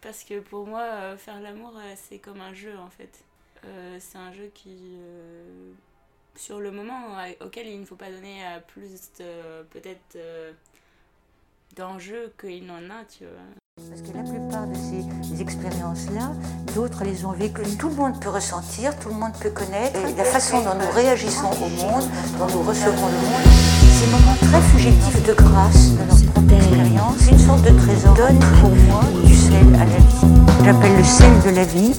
Parce que pour moi, faire l'amour, c'est comme un jeu en fait. c'est un jeu qui, sur le moment, auquel il ne faut pas donner plus peut-être d'enjeux qu'il n'en a, tu vois. Parce que la plupart de ces expériences-là, d'autres les ont vécues. Tout le monde peut ressentir, tout le monde peut connaître. Et la façon dont nous réagissons au monde, dont nous recevons le monde, ces moments très fugitifs de grâce de notre propre expérience, une sorte de trésor, donne pour moi du sel à la vie. J'appelle le sel de la vie.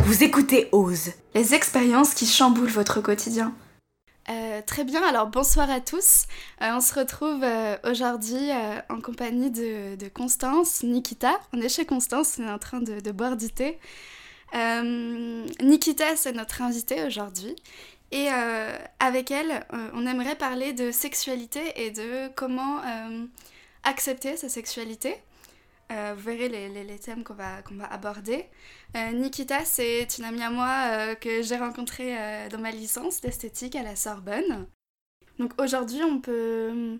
Vous écoutez Ose, les expériences qui chamboulent votre quotidien. Euh, très bien, alors bonsoir à tous. Euh, on se retrouve euh, aujourd'hui en compagnie de, Constance, Nikita. On est chez Constance, on est en train de, de boire du thé. Nikita, c'est notre invitée aujourd'hui. Et avec elle, on aimerait parler de sexualité et de comment accepter sa sexualité. Euh, vous verrez les, les, thèmes qu'on va, qu'on va aborder. Euh, Nikita, c'est une amie à moi euh, que j'ai rencontrée dans ma licence d'esthétique à la Sorbonne. Donc aujourd'hui, on peut...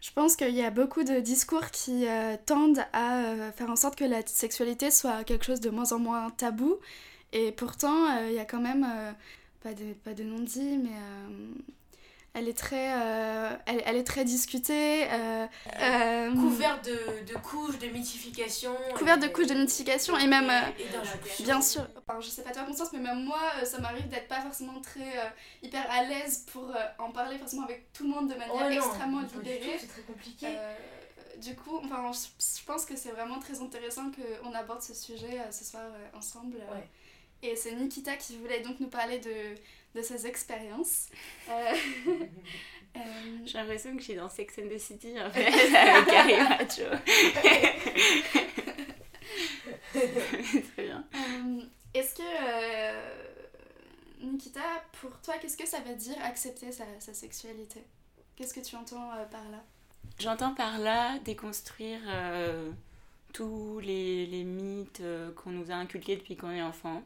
Je pense qu'il y a beaucoup de discours qui tendent à faire en sorte que la sexualité soit quelque chose de moins en moins tabou. Et pourtant, il y a quand même, pas de, pas de non-dit, mais elle est très, euh, elle, est très discutée. Euh, euh, couverte de, de, couches de mythification. Couverte de couches de mythification et, même, bien sûr, enfin, je sais pas toi Constance, mais même moi, ça m'arrive d'être pas forcément très hyper à l'aise pour en parler forcément avec tout le monde de manière extrêmement libérée. C'est très compliqué. du coup, enfin, je, pense que c'est vraiment très intéressant qu'on aborde ce sujet ce soir ensemble. Et c'est Nikita qui voulait donc nous parler de de ses expériences. Euh, euh, J'ai l'impression que je suis dans Sex and the City en fait, avec Carrie Macho. Très bien. Euh, est-ce que, Nikita, pour toi, qu'est-ce que ça veut dire accepter sa, sa sexualité? Qu'est-ce que tu entends par là? J'entends par là déconstruire tous les, les mythes qu'on nous a inculqués depuis qu'on est enfant.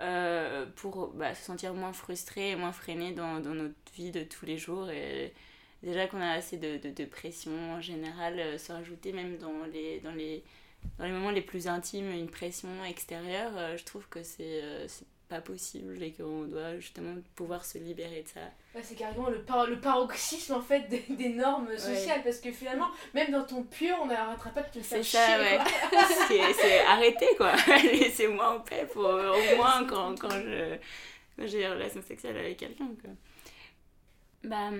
Euh, pour bah, se sentir moins frustré et moins freiné dans, notre vie de tous les jours. Et déjà qu'on a assez de, de, pression en général, euh, se rajouter même dans les, dans, les, dans les moments les plus intimes une pression extérieure, euh, je trouve que c'est pas possible et qu'on doit justement pouvoir se libérer de ça. c'est carrément le, par le paroxysme en fait des, normes sociales parce que finalement, même dans ton pur, on n'arrêtera pas de te faire chier. Ouais. c'est arrêter quoi. Laissez-moi en paix pour au moins quand, quand je j'ai des relations sexuelles avec quelqu'un. Bah,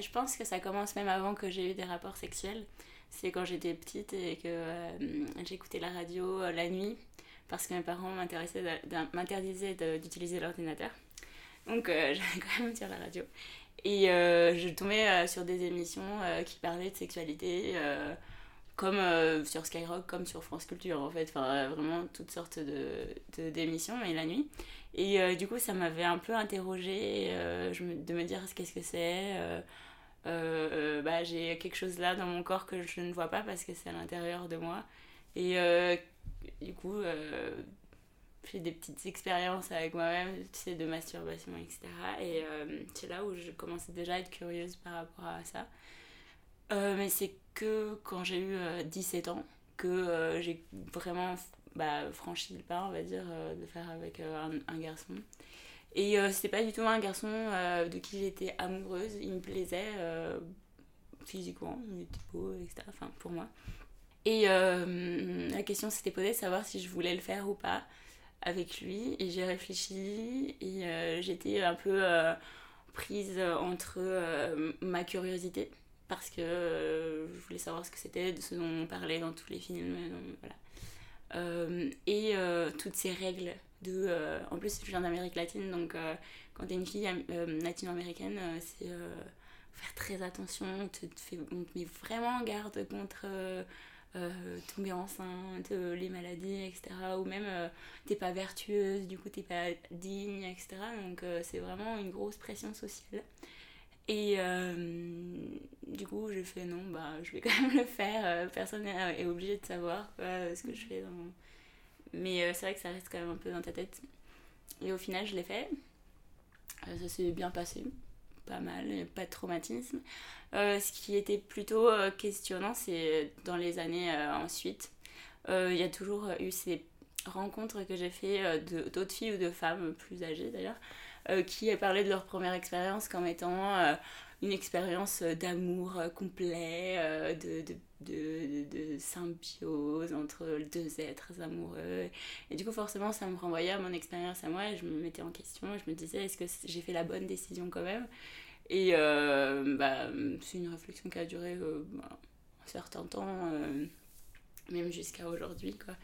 je pense que ça commence même avant que j'ai eu des rapports sexuels. C'est quand j'étais petite et que euh, j'écoutais la radio euh, la nuit parce que mes parents m'interdisaient d'utiliser l'ordinateur. Donc euh, j'allais quand même dire la radio. Et euh, je tombais euh, sur des émissions qui parlaient de sexualité, comme sur Skyrock, comme sur France Culture en fait. Enfin vraiment toutes sortes de, d'émissions, et la nuit. Et du coup ça m'avait un peu interrogée de me dire qu'est-ce que c'est. bah, j'ai quelque chose là dans mon corps que je ne vois pas parce que c'est à l'intérieur de moi. Et du coup, euh, j'ai des petites expériences avec moi-même, tu sais, de masturbation, etc. Et euh, c'est là où je commençais déjà à être curieuse par rapport à ça. Euh, mais c'est que quand j'ai eu 17 ans que j'ai vraiment bah, franchi le pas, on va dire, de faire avec un, un, garçon. Et c'était pas du tout un garçon de qui j'étais amoureuse, il me plaisait physiquement, il était beau, etc. Enfin, pour moi. Et euh, la question s'était posée de savoir si je voulais le faire ou pas avec lui. Et j'ai réfléchi et euh, j'étais un peu euh, prise entre ma curiosité parce que je voulais savoir ce que c'était, de ce dont on parlait dans tous les films. et toutes ces règles de. en plus, je viens d'Amérique latine, donc quand t'es une fille latino-américaine, c'est faire très attention. On te, on te met vraiment en garde contre euh, tomber enceinte, euh, les maladies, etc. Ou même euh, t'es pas vertueuse, du coup t'es pas digne, etc. Donc c'est vraiment une grosse pression sociale. Et du coup, j'ai fait non, bah, je vais quand même le faire. personne n'est obligé de savoir ce que je fais. Mais c'est vrai que ça reste quand même un peu dans ta tête. Et au final, je l'ai fait. ça s'est bien passé. Pas mal, pas de traumatisme. Euh, ce qui était plutôt euh, questionnant, c'est dans les années euh, ensuite. il y a toujours eu ces rencontres que j'ai fait d'autres filles ou de femmes plus âgées d'ailleurs, qui parlaient de leur première expérience comme étant une expérience d'amour complet, de, de de, de, symbiose entre deux êtres amoureux. Et du coup, forcément, ça me renvoyait à mon expérience à moi et je me mettais en question. Je me disais, est-ce que j'ai fait la bonne décision quand même? Et euh, bah, c'est une réflexion qui a duré euh, bah, un certain temps, euh, même jusqu'à aujourd'hui. quoi.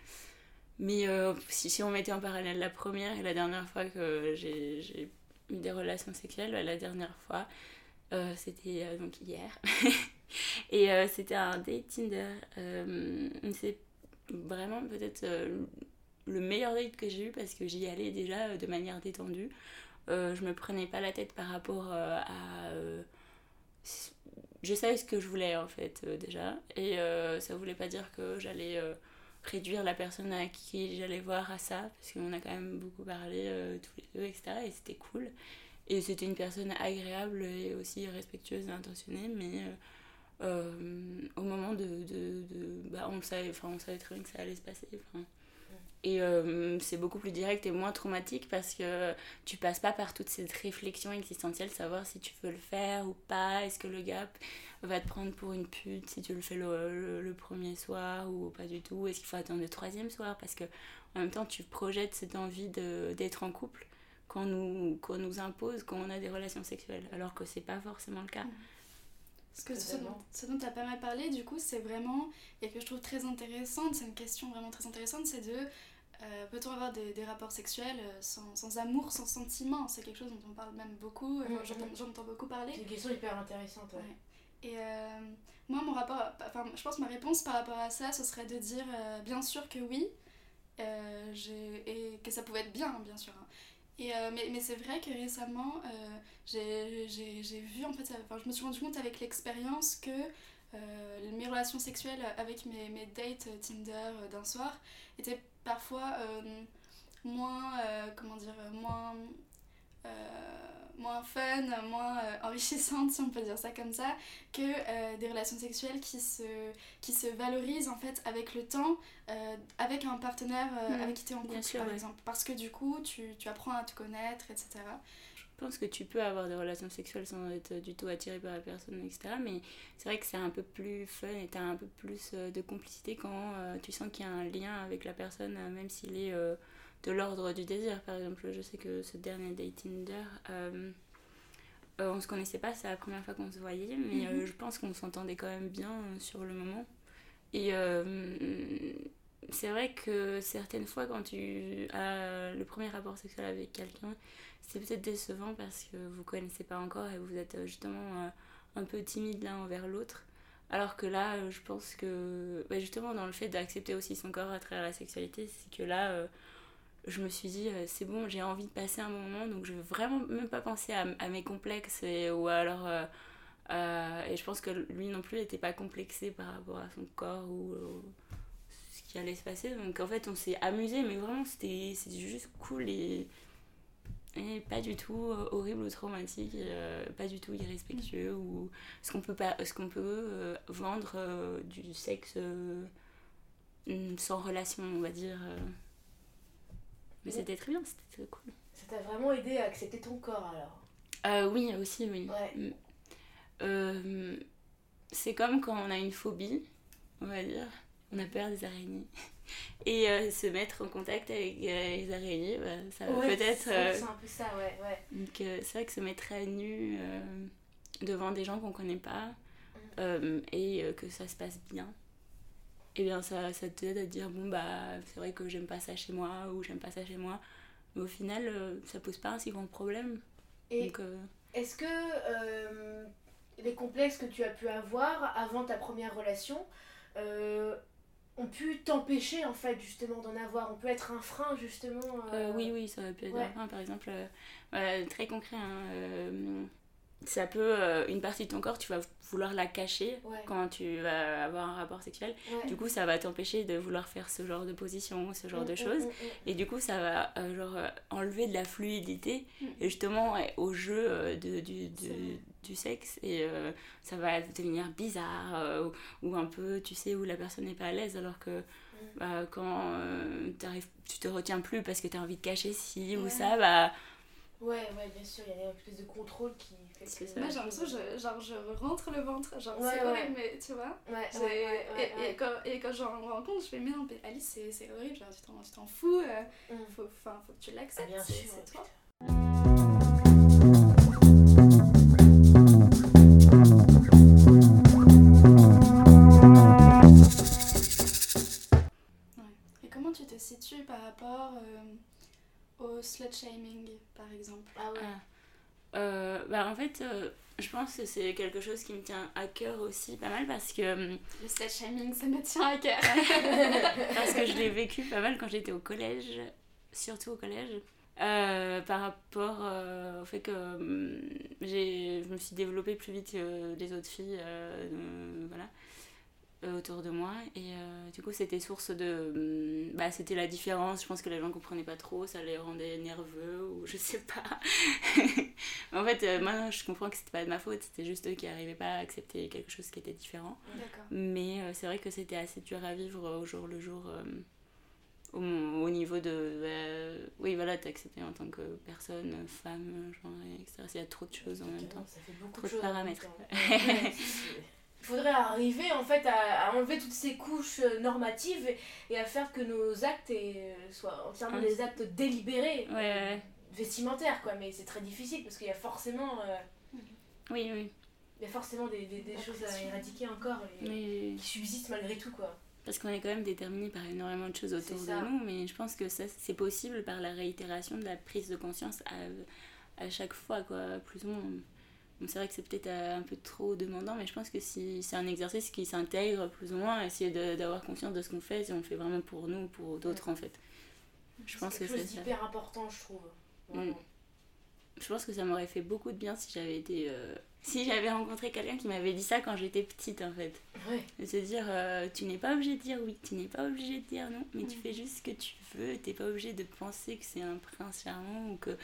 Mais si, si on mettait en parallèle la première et la dernière fois que j'ai eu des relations sexuelles, bah, la dernière fois, c'était donc hier. Et euh, c'était un date Tinder. Euh, c'est vraiment peut-être euh, le meilleur date que j'ai eu parce que j'y allais déjà de manière détendue. je me prenais pas la tête par rapport à. je savais ce que je voulais en fait déjà. Et ça voulait pas dire que j'allais réduire la personne à qui j'allais voir à ça, parce qu'on a quand même beaucoup parlé tous les deux, etc. Et c'était cool. Et c'était une personne agréable et aussi respectueuse et intentionnée, mais euh, au moment de, de, de, bah, on savait enfin on savait très bien que ça allait se passer et euh, c'est beaucoup plus direct et moins traumatique parce que tu passes pas par toute cette réflexion existentielle, savoir si tu veux le faire ou pas, est-ce que le gars va te prendre pour une pute si tu le fais le, le, premier soir ou pas du tout, est-ce qu'il faut attendre le troisième soir parce que en même temps tu projettes cette envie d'être en couple qu'on nous, qu'on nous impose quand on a des relations sexuelles alors que c'est pas forcément le cas. Parce que ce dont, tu as pas mal parlé, du coup, c'est vraiment, et que je trouve très intéressante, c'est une question vraiment très intéressante, c'est de euh, peut-on avoir des, des, rapports sexuels euh, sans, sans, amour, sans sentiment C'est quelque chose dont on parle même beaucoup, euh, mm-hmm. j'entends beaucoup parler. C'est une question hyper intéressante, ouais. Et moi, mon rapport, enfin, je pense que ma réponse par rapport à ça, ce serait de dire bien sûr que oui, et que ça pouvait être bien, bien sûr. Hein. Et, euh, mais, mais c'est vrai que récemment, euh, j'ai vu, en fait, enfin, je me suis rendu compte avec l'expérience que euh, mes relations sexuelles avec mes, mes dates Tinder d'un soir étaient parfois moins, comment dire, moins moins fun, moins euh, enrichissante, si on peut dire ça comme ça, que euh, des relations sexuelles qui se, qui se valorisent en fait avec le temps, euh, avec un partenaire mm. avec qui tu es en couple par exemple. Parce que du coup, tu, tu, apprends à te connaître, etc. Je pense que tu peux avoir des relations sexuelles sans être du tout attiré par la personne, etc. Mais c'est vrai que c'est un peu plus fun et tu as un peu plus de complicité quand tu sens qu'il y a un lien avec la personne, même s'il est de l'ordre du désir. Par exemple, je sais que ce dernier date Tinder, euh, euh, on se connaissait pas, c'est la première fois qu'on se voyait, mais euh, mhm. je pense qu'on s'entendait quand même bien sur le moment. Et c'est vrai que certaines fois, quand tu as le premier rapport sexuel avec quelqu'un, c'est peut-être décevant parce que vous connaissez pas encore et vous êtes justement un peu timide l'un envers l'autre. Alors que là, je pense que bah, justement dans le fait d'accepter aussi son corps à travers la sexualité, c'est que là, je me suis dit, euh, c'est bon, j'ai envie de passer un moment, donc je vais vraiment même pas penser à, mes complexes, et, ou alors. Euh, euh, et je pense que lui non plus n'était pas complexé par rapport à son corps ou ce qui allait se passer. Donc en fait, on s'est amusé, mais vraiment, c'était juste cool et, pas du tout horrible ou traumatique, pas du tout irrespectueux ou ce qu'on peut, pas, ce qu'on peut vendre du sexe sans relation, on va dire. Mais c'était très bien, c'était cool. Ça t'a vraiment aidé à accepter ton corps alors euh, Oui, aussi, oui. Mm. Euh, c'est comme quand on a une phobie, on va dire. On a peur des araignées. Et euh, se mettre en contact avec les araignées, bah, ça va peut-être. c'est un peu ça, ouais. ouais. Donc c'est vrai que se mettre à nu devant des gens qu'on connaît pas mm. et que ça se passe bien, et eh bien ça, ça t'aide à dire bon bah c'est vrai que j'aime pas ça chez moi ou j'aime pas ça chez moi. Mais au final euh, ça pose pas un si grand problème. Et euh, est-ce que euh, les complexes que tu as pu avoir avant ta première relation ont pu t'empêcher en fait justement d'en avoir on peut être un frein justement oui oui ça peut être un frein. Par exemple très concret hein, ça peut, euh, une partie de ton corps, tu vas vouloir la cacher quand tu vas avoir un rapport sexuel. Du coup, ça va t'empêcher de vouloir faire ce genre de position, ce genre mm, de mm, choses. Mm, et du coup, ça va euh, genre, euh, enlever de la fluidité, et justement, au jeu de, du, du, sexe. Et ça va devenir bizarre, ou, un peu, tu sais, où la personne n'est pas à l'aise, alors que bah, quand tu te retiens plus parce que tu as envie de cacher ci ou ça, bah Ouais, ouais, bien sûr, il y a une espèce de contrôle qui que... Moi j'ai l'impression que je, genre, je rentre le ventre, genre Ouais, c'est ouais. horrible, mais tu vois. Ouais, j'ai- ouais, ouais, ouais, et, ouais. et quand, et quand j'en me rends compte, je fais mais non, mais Alice c'est c'est horrible, genre tu t'en- tu t'en fous, euh, Mm. faut, que tu Ah, l'acceptes, bien c'est sûr, c'est toi. Et comment tu te situes par rapport euh, au slut shaming par exemple? Ah ouais. Ah. Euh, bah en fait, euh, je pense que c'est quelque chose qui me tient à cœur aussi pas mal parce que, euh, Le slut shaming ça me tient à cœur. parce que je l'ai vécu pas mal quand j'étais au collège, surtout au collège. Euh, par rapport euh, au fait que hum, j'ai, je me suis développée plus vite que les autres filles euh, euh, voilà, euh, autour de moi. Et euh, du coup, c'était source de. hum, Bah, c'était la différence. Je pense que les gens comprenaient pas trop, ça les rendait nerveux ou je sais pas. en fait, euh, maintenant, je comprends que c'était pas de ma faute, c'était juste eux qui arrivaient pas à accepter quelque chose qui était différent. Mais euh, c'est vrai que c'était assez dur à vivre euh, au jour le jour. euh, au, au niveau de. euh, oui, voilà, t'es accepté en tant que personne, femme, genre, etc. Il y a trop de choses en même temps. Ça fait beaucoup Trop de paramètres. Il faudrait arriver en fait à, à enlever toutes ces couches euh, normatives et, et à faire que nos actes aient- euh, soient entièrement Ouais. des actes délibérés, Ouais, ouais, ouais. vestimentaires quoi. Mais c'est très difficile parce qu'il y a forcément, euh, Oui, oui. il y a forcément des, des- des La choses à éradiquer encore et, qui subsistent malgré tout quoi. Parce qu'on est quand même déterminé par énormément de choses autour de nous, mais je pense que ça, c'est possible par la réitération de la prise de conscience à, à chaque fois, quoi, plus ou moins. Bon, c'est vrai que c'est peut-être euh, un peu trop demandant, mais je pense que si c'est un exercice qui s'intègre plus ou moins, essayer d'avoir conscience de ce qu'on fait, si on le fait vraiment pour nous ou pour d'autres en fait. Je pense c'est que c'est ça. d'hyper important je trouve. Vraiment. Je pense que ça m'aurait fait beaucoup de bien si j'avais été. euh, Si j'avais rencontré quelqu'un qui m'avait dit ça quand j'étais petite en fait. Ouais. De se dire, euh, tu n'es pas obligé de dire oui, tu n'es pas obligé de dire non, mais tu Mhm. fais juste ce que tu veux, t'es pas obligé de penser que c'est un prince charmant ou que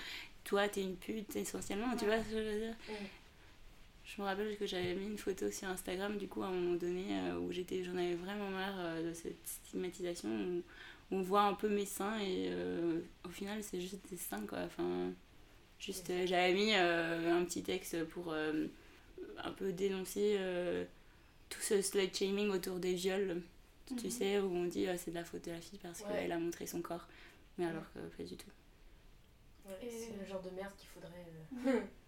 toi t'es une pute essentiellement, tu vois ce que je veux dire? Mhm. Je me rappelle que j'avais mis une photo sur Instagram du coup à un moment donné euh, où j'étais, j'en avais vraiment marre euh, de cette stigmatisation où on voit un peu mes seins et euh, au final c'est juste des seins quoi. Enfin, juste euh, j'avais mis euh, un petit texte pour euh, un peu dénoncer euh, tout ce slut shaming autour des viols. Tu Mhm. sais, où on dit euh, c'est de la faute de la fille parce Ouais. qu'elle a montré son corps. Mais alors que pas du tout. Ouais, Et- C'est le genre de merde qu'il faudrait.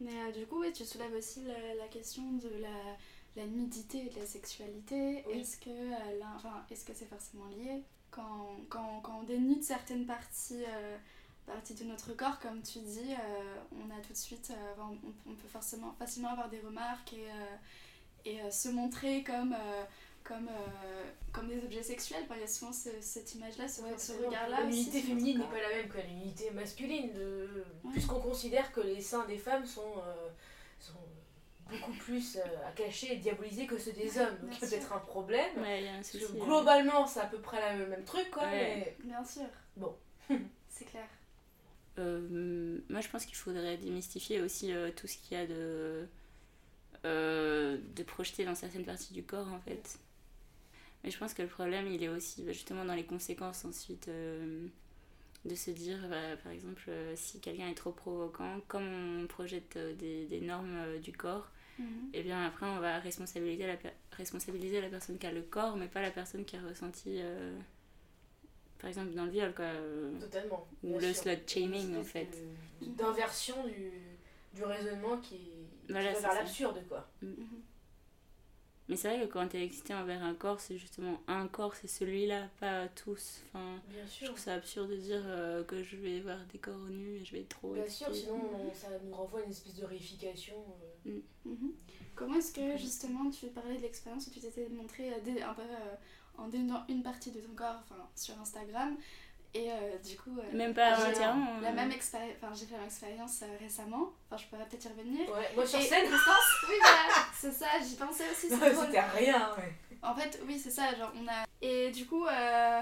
euh, Mais euh, du coup, oui, tu soulèves aussi la, la question de la, la nudité et de la sexualité. Oui. Est-ce que euh, enfin, est-ce que c'est forcément lié quand, quand, quand on dénude certaines parties, euh, parties de notre corps, comme tu dis, euh, on a tout de suite, euh, on, on peut forcément facilement avoir des remarques et, euh, et euh, se montrer comme, euh, comme, euh, comme des objets sexuels. Enfin, il y a souvent ce- cette image-là, ce, Ouais, ce c'est vrai, regard-là. L'unité féminine n'est pas la même que l'unité masculine, de... Ouais. puisqu'on considère que les seins des femmes sont, euh, sont beaucoup plus euh, à cacher et diaboliser que ceux des hommes. Donc sûr. peut-être un problème. Ouais, il y a un Parce souci. que ouais. globalement, c'est à peu près la- le même truc, quoi. Ouais. Bien sûr. Bon. c'est clair. Euh, moi, je pense qu'il faudrait démystifier aussi euh, tout ce qu'il y a de, euh, de projeté dans certaines parties du corps, en fait. Mais je pense que le problème, il est aussi bah, justement dans les conséquences ensuite. euh, de se dire, bah, par exemple, euh, si quelqu'un est trop provoquant, comme on projette euh, des, des normes euh, du corps, Mhm. et bien après, on va responsabiliser la, responsabiliser la personne qui a le corps, mais pas la personne qui a ressenti, euh, par exemple, dans le viol, quoi. euh, Totalement. Ou le slut shaming, en fait. D'inversion du, du raisonnement qui, Voilà, qui va vers l'absurde, quoi. Mhm. Mais c'est vrai que quand t'es excité envers un corps, c'est justement un corps, c'est celui-là, pas tous. Enfin, Bien je sûr. trouve ça absurde de dire euh, que je vais voir des corps nus et je vais être trop Bien sûr, sinon on- ça nous renvoie à une espèce de réification. euh. Mhm. Comment est-ce que justement tu parlais de l'expérience où tu t'étais montré euh, un peu euh, en dénudant une partie de ton corps enfin, sur Instagram et euh, du coup euh, Même pas j'ai entièrement. la euh, même expérience enfin j'ai fait la même expérience euh, récemment enfin je pourrais peut-être y revenir Ouais, moi sur scène, distance oui voilà c'est ça j'y pensais aussi c'était rien. ouais. en fait oui c'est ça genre on a et du coup euh,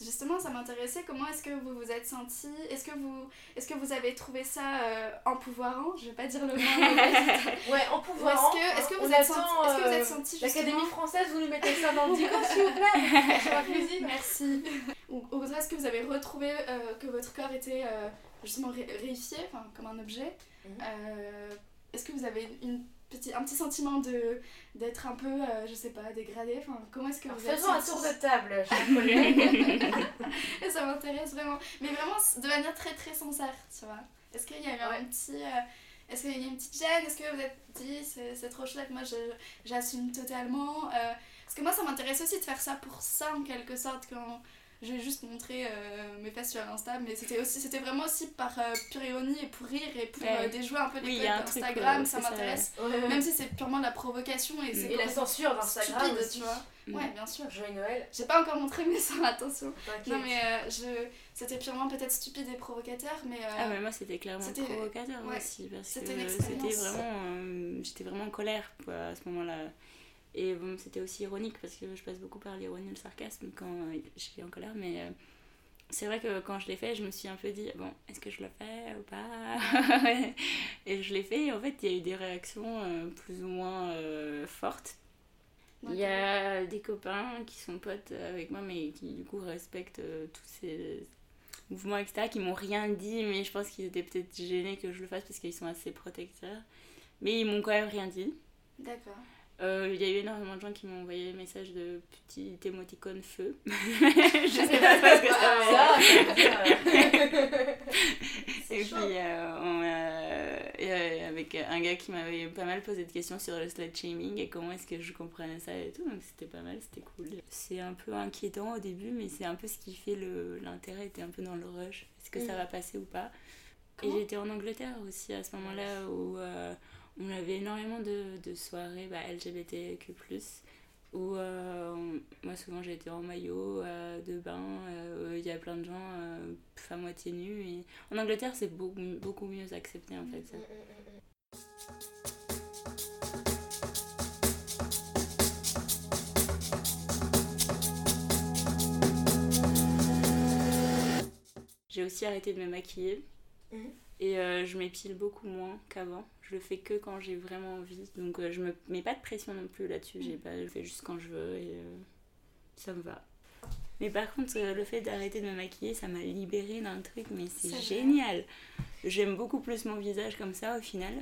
justement, ça m'intéressait. Comment est-ce que vous vous êtes senti Est-ce que vous, est-ce que vous avez trouvé ça euh, empouvoirant? Je vais pas dire le mot. mais- Ouais, en pouvoir. Est-ce que, est-ce que, vous êtes senti, est-ce que vous euh, êtes senti L'Académie française, vous nous mettez ça dans le dico, s'il vous plaît. Merci. Ou au contraire, est-ce que vous avez retrouvé euh, que votre corps était euh, justement ré- réifié, enfin comme un objet? Mhm. Euh, Est-ce que vous avez une petit, un petit sentiment de d'être un peu, euh, je sais pas, dégradé Enfin, comment est-ce que Alors, vous êtes Faisons un senti tour de table. Et ça m'intéresse vraiment. Mais vraiment de manière très très sincère, tu vois. Est-ce qu'il y a eu un petit. euh, Est-ce qu'il y a eu une petite gêne? Est-ce que vous êtes dit c'est c'est trop chouette, moi je- j'assume totalement euh, Parce que moi ça m'intéresse aussi de faire ça pour ça en quelque sorte quand j'ai juste montré euh, mes fesses sur Insta, mais c'était aussi c'était vraiment aussi par euh, pure ironie et pour rire et pour Ouais. euh, déjouer un peu les Oui, il y codes a un truc, d'Instagram, euh, ça m'intéresse. Ouais. Même si c'est purement de la provocation et c'est Et la censure d'Instagram tu vois. Mm. Ouais, bien sûr. Joyeux Noël. J'ai pas encore montré mes seins, attention. T'inquiète. Non mais euh, je... c'était purement peut-être stupide et provocateur, mais... euh, Ah mais moi c'était clairement C'était- provocateur ouais, aussi parce que c'était vraiment euh, j'étais vraiment en colère quoi, à ce moment-là et bon c'était aussi ironique parce que je passe beaucoup par l'ironie et le sarcasme quand euh, je suis en colère mais euh, c'est vrai que quand je l'ai fait je me suis un peu dit bon est-ce que je le fais ou pas? Et je l'ai fait et en fait il y a eu des réactions euh, plus ou moins euh, fortes il y a des copains qui sont potes avec moi, mais qui du coup respectent euh, tous ces mouvements, etc., qui m'ont rien dit, mais je pense qu'ils étaient peut-être gênés que je le fasse parce qu'ils sont assez protecteurs. Mais ils m'ont quand même rien dit. D'accord. Euh, Il y a eu énormément de gens qui m'ont envoyé des messages de petits émoticônes feu. je sais pas ce que ça veut dire. Et puis, avec un gars qui m'avait pas mal posé de questions sur le slut shaming et comment est-ce que je comprenais ça et tout, donc c'était pas mal, c'était cool. C'est un peu inquiétant au début, mais c'est un peu ce qui fait le- l'intérêt, était un peu dans le rush. Est-ce que ça Mm. va passer ou pas? Et j'étais en Angleterre aussi à ce moment-là où euh, on avait énormément de, de soirées bah, LGBTQ+, où euh, moi souvent été en maillot euh, de bain, euh, il y a plein de gens à moitié nus. Et... En Angleterre c'est beaucoup, beaucoup mieux accepté en fait. ça. J'ai aussi arrêté de me maquiller. Mhm. Et je m'épile beaucoup moins qu'avant. Je le fais que quand j'ai vraiment envie. Donc euh, je me mets pas de pression non plus là-dessus. J'ai pas, je le fais juste quand je veux et euh, ça me va. Mais par contre, euh, le fait d'arrêter de me maquiller, ça m'a libérée d'un truc, mais c'est génial. J'aime beaucoup plus mon visage comme ça au final.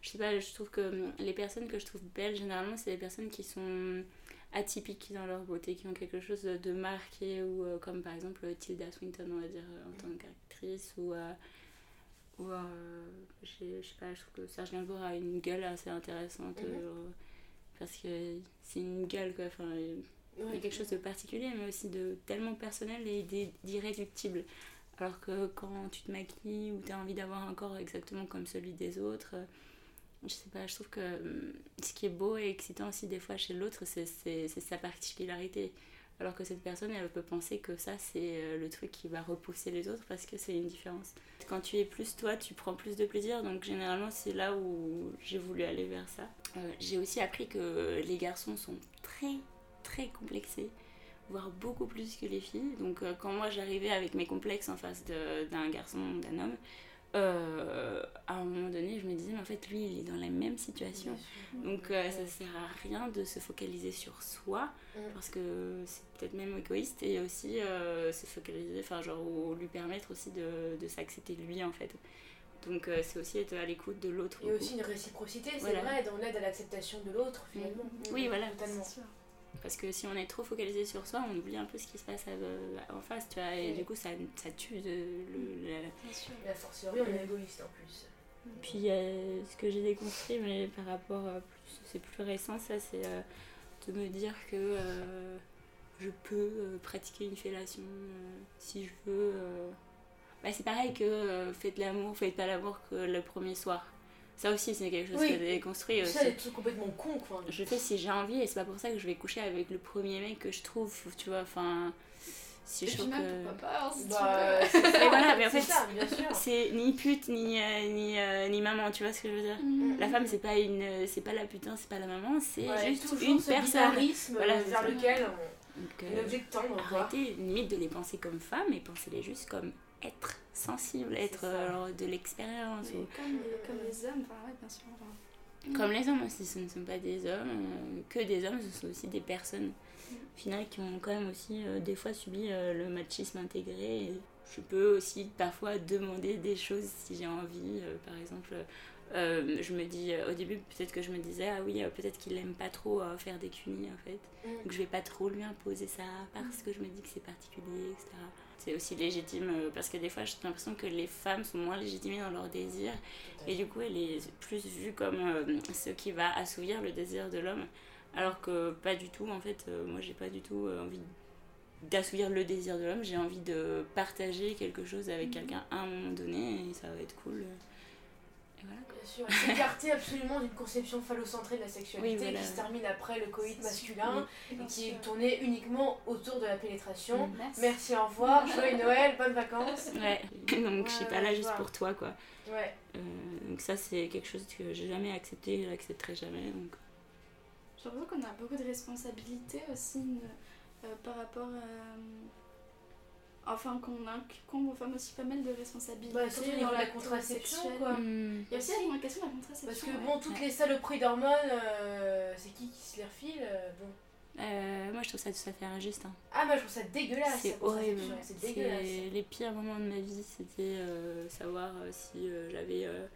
Je sais pas, je trouve que hum, les personnes que je trouve belles, généralement, c'est les personnes qui sont atypiques dans leur beauté, qui ont quelque chose de, marqué, ou euh, comme par exemple Tilda Swinton, on va dire, en tant qu'actrice, ou. Ou euh, je sais pas, je trouve que Serge Gainsbourg a une gueule assez intéressante, Mhm. euh, parce que c'est une gueule, quoi. Enfin, il y a quelque chose de particulier, mais aussi de tellement personnel et d'irréductible. Alors que quand tu te maquilles ou tu as envie d'avoir un corps exactement comme celui des autres, euh, je sais pas, je trouve que hum, ce qui est beau et excitant aussi des fois chez l'autre, c'est sa particularité. Alors que cette personne, elle peut penser que ça, c'est euh, le truc qui va repousser les autres parce que c'est une différence. Quand tu es plus toi, tu prends plus de plaisir. Donc généralement, c'est là où j'ai voulu aller vers ça. Euh, j'ai aussi appris que les garçons sont très, très complexés voire beaucoup plus que les filles. Donc euh, quand moi j'arrivais avec mes complexes en face d'un garçon, d'un homme, euh, à un moment donné je me disais mais en fait lui il est dans la même situation. Donc euh, ça sert à rien de se focaliser sur soi Mm. parce que c'est peut-être même égoïste et aussi euh, se focaliser, enfin genre ou lui permettre aussi de, de s'accepter lui en fait. Donc euh, c'est aussi être à l'écoute de l'autre. Il y a aussi une réciprocité, c'est Voilà. vrai, dans l'aide à l'acceptation de l'autre, finalement. Oui, voilà. Totalement. Parce que si on est trop focalisé sur soi, on oublie un peu ce qui se passe à- en face, tu vois, et Oui. du coup ça, ça tue de, le- la- Bien sûr. Fortiori, on est égoïste en plus. Puis euh, ce que j'ai déconstruit, mais par rapport à plus, c'est plus récent, ça c'est euh, de me dire que euh, je peux euh, pratiquer une fellation euh, si je veux. euh. Bah, c'est pareil que euh, faites l'amour, faites pas l'amour que le premier soir. Ça aussi c'est quelque chose Oui. que j'ai déconstruit aussi. Ça, trucs complètement cons, quoi. Je fais si j'ai envie et c'est pas pour ça que je vais coucher avec le premier mec que je trouve, tu vois, enfin. Si Et je trouve que. pas, hein, Bah, c'est. Et voilà, mais en c'est fait, ça, bien sûr. C'est ni pute ni, euh, ni, euh, ni maman, tu vois ce que je veux dire? Mhm. La femme, c'est pas une, c'est pas la putain, c'est pas la maman, c'est Ouais, juste une ce personne. Voilà, euh, c'est vers lequel Donc, Un objet de tendre, quoi. arrêtez limite de les penser comme femmes et pensez-les juste comme être sensible, être euh, de l'expérience. Ou- comme, les, comme les hommes, enfin, ouais, bien sûr. Comme les hommes aussi, ce ne sont pas des hommes, euh, que des hommes, ce sont aussi des personnes. Au final, qui ont quand même aussi euh, des fois subi le machisme intégré. Et je peux aussi parfois demander des choses si j'ai envie. par exemple, euh, je me dis, euh, au début, peut-être que je me disais, ah oui, euh, peut-être qu'il aime pas trop faire des cunis en fait. Mm. Donc je vais pas trop lui imposer ça parce que je me dis que c'est particulier, etc. C'est aussi légitime euh, parce que des fois j'ai l'impression que les femmes sont moins légitimées dans leurs désirs et du coup elle est plus vue comme euh, ce qui va assouvir le désir de l'homme. Alors que pas du tout en fait euh, moi j'ai pas du tout euh, envie d'assouvir le désir de l'homme. J'ai envie de partager quelque chose avec quelqu'un à un moment donné et ça va être cool et voilà quoi. Bien sûr, absolument d'une conception phallocentrée de la sexualité Oui, voilà. qui se termine après le coït masculin et qui est sûr. tourné uniquement autour de la pénétration. Mm. Merci. Merci, au revoir, joyeux Noël, bonnes vacances. ouais donc je suis Ouais, pas ouais, là juste pour toi quoi Ouais, Euh, donc ça c'est quelque chose que j'ai jamais accepté et j'accepterai jamais donc J'ai l'impression qu'on a beaucoup de responsabilités aussi euh, par rapport à. Enfin, qu'on incombe aux femmes aussi pas mal de responsabilités. bah, dans la l'acte contraception quoi. Il y a aussi la question de la contraception. Parce que ouais. bon, toutes les saloperies d'hormones, euh, c'est qui qui se les refile euh, bon. Euh, moi je trouve ça tout à fait injuste hein. Ah, moi je trouve ça dégueulasse. C'est la contraception, horrible. C'est dégueulasse. les pires moments de ma vie, c'était euh, savoir euh, si euh, j'avais. euh,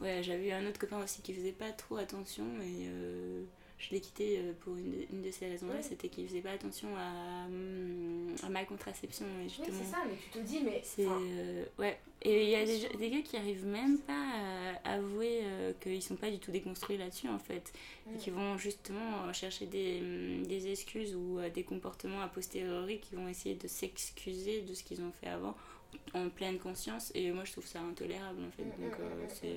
Ouais, j'avais eu un autre copain aussi qui faisait pas trop attention et euh, je l'ai quitté euh, pour une de, une de ces raisons-là, Ouais. c'était qu'il faisait pas attention à, hum, à ma contraception et Oui, justement. c'est ça, mais tu te dis, mais. C'est enfin, euh, ouais et il y a des, des gars qui arrivent même pas à avouer euh, qu'ils sont pas du tout déconstruits là-dessus en fait et Mm. qui vont justement euh, chercher des, hum, des excuses ou euh, des comportements a posteriori qui vont essayer de s'excuser de ce qu'ils ont fait avant en pleine conscience et moi je trouve ça intolérable en fait Mm, donc mm, c'est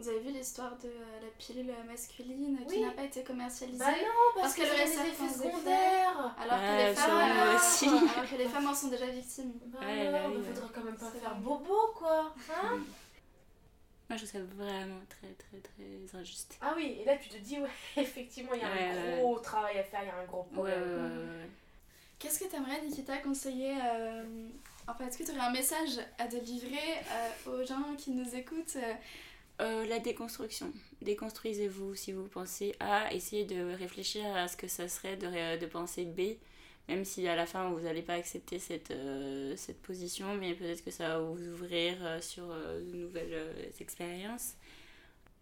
Vous avez vu l'histoire de euh, la pilule masculine qui n'a pas été commercialisée Bah non, parce, Parce que qu'elle c'est aurait des certains effets secondaires. alors, que Ouais, les femmes, aussi. alors que les femmes en sont déjà victimes. Bah Ouais, non, mais oui, faudrait ouais. quand même pas faire vrai. bobo, quoi. Hein moi je trouve ça vraiment très très très injuste ah oui, et là tu te dis, ouais, effectivement, il y a Ouais, un ouais, gros travail à faire, il y a un gros ouais, ouais, problème. ouais, ouais, ouais. Qu'est-ce que tu aimerais, Nikita, conseiller euh, Enfin, est-ce que tu aurais un message à délivrer euh, aux gens qui nous écoutent euh, la déconstruction. Déconstruisez-vous si vous pensez A, essayez de réfléchir à ce que ça serait de, de penser B, même si à la fin vous n'allez pas accepter cette, euh, cette position, mais peut-être que ça va vous ouvrir euh, sur de nouvelles expériences.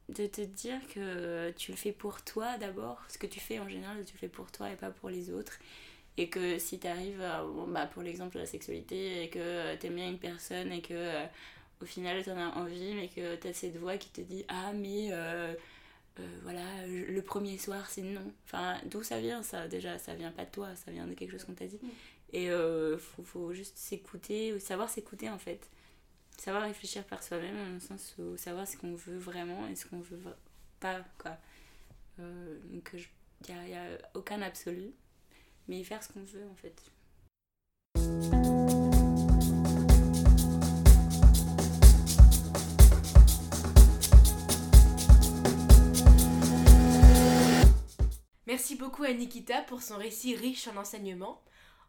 De te dire que tu le fais pour toi d'abord, ce que tu fais en général, tu le fais pour toi et pas pour les autres. Et que si tu arrives, bah, pour l'exemple de la sexualité, et que tu aimes bien une personne et que au final t'en as envie mais que t'as cette voix qui te dit ah mais euh, euh, voilà le premier soir c'est non. Enfin d'où ça vient ça déjà ça vient pas de toi ça vient de quelque chose qu'on t'a dit. Mm. et euh, faut, faut juste s'écouter ou savoir s'écouter en fait. Savoir réfléchir par soi-même dans le sens où savoir ce qu'on veut vraiment et ce qu'on veut pas quoi. Euh, donc il n'y a, y a aucun absolu mais faire ce qu'on veut en fait Merci beaucoup à Nikita pour son récit riche en enseignements.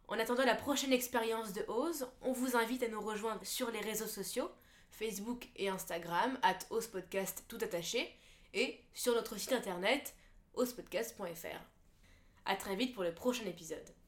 En attendant la prochaine expérience de Ose, on vous invite à nous rejoindre sur les réseaux sociaux, Facebook et Instagram, at Podcast tout attaché, et sur notre site internet, osepodcast.fr. A très vite pour le prochain épisode.